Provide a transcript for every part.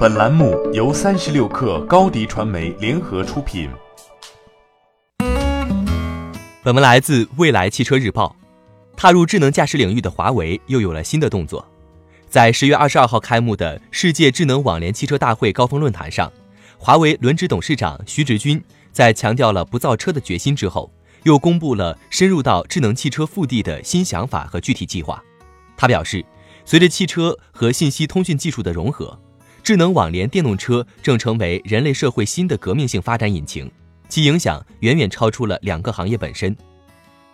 本栏目由三十六氪高低传媒联合出品。本文来自未来汽车日报。踏入智能驾驶领域的华为又有了新的动作。在十月二十二号开幕的世界智能网联汽车大会高峰论坛上，华为轮值董事长徐直军在强调了不造车的决心之后，又公布了深入到智能汽车腹地的新想法和具体计划。他表示，随着汽车和信息通讯技术的融合。智能网联电动车正成为人类社会新的革命性发展引擎，其影响远远超出了两个行业本身。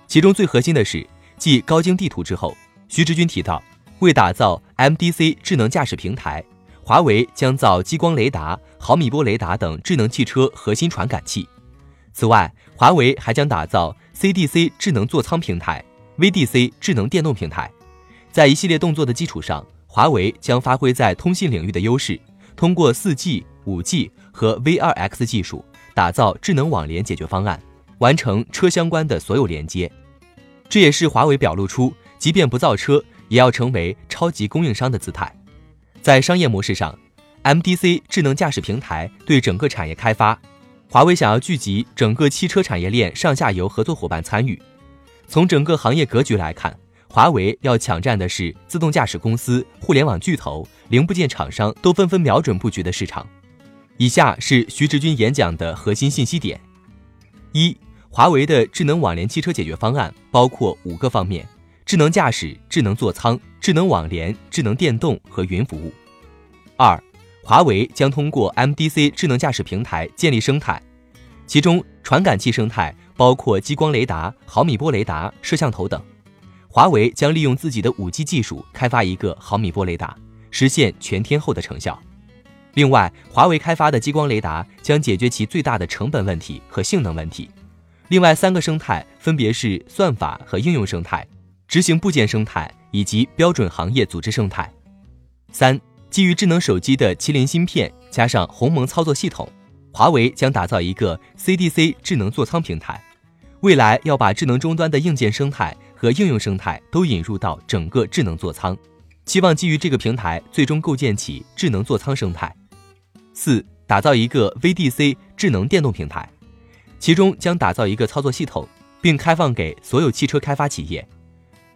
其中最核心的是，继高精地图之后，徐志军提到，为打造 MDC 智能驾驶平台，华为将造激光雷达、毫米波雷达等智能汽车核心传感器。此外，华为还将打造 CDC 智能座舱平台、VDC 智能电动平台，在一系列动作的基础上。华为将发挥在通信领域的优势，通过 4G、5G 和 V2X 技术，打造智能网联解决方案，完成车相关的所有连接。这也是华为表露出即便不造车，也要成为超级供应商的姿态。在商业模式上，MDC 智能驾驶平台对整个产业开发，华为想要聚集整个汽车产业链上下游合作伙伴参与。从整个行业格局来看。华为要抢占的是自动驾驶公司、互联网巨头、零部件厂商都纷纷瞄准布局的市场。以下是徐直军演讲的核心信息点：一、华为的智能网联汽车解决方案包括五个方面：智能驾驶、智能座舱、智能网联、智能电动和云服务。二、华为将通过 MDC 智能驾驶平台建立生态，其中传感器生态包括激光雷达、毫米波雷达、摄像头等。华为将利用自己的五 G 技术开发一个毫米波雷达，实现全天候的成效。另外，华为开发的激光雷达将解决其最大的成本问题和性能问题。另外三个生态分别是算法和应用生态、执行部件生态以及标准行业组织生态。三、基于智能手机的麒麟芯片加上鸿蒙操作系统，华为将打造一个 CDC 智能座舱平台，未来要把智能终端的硬件生态。和应用生态都引入到整个智能座舱，期望基于这个平台，最终构建起智能座舱生态。四、打造一个 VDC 智能电动平台，其中将打造一个操作系统，并开放给所有汽车开发企业，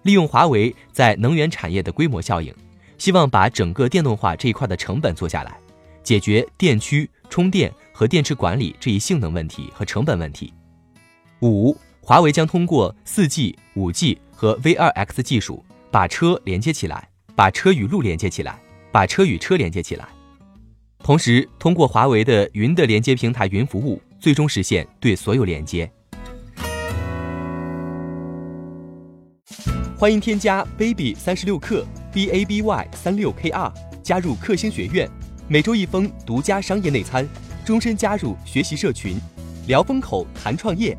利用华为在能源产业的规模效应，希望把整个电动化这一块的成本做下来，解决电驱、充电和电池管理这一性能问题和成本问题。五。华为将通过 4G、5G 和 V2X 技术，把车连接起来，把车与路连接起来，把车与车连接起来。同时，通过华为的云的连接平台云服务，最终实现对所有连接。欢迎添加 baby 三十六克 b a b y 三六 k r 加入克星学院，每周一封独家商业内参，终身加入学习社群，聊风口谈创业。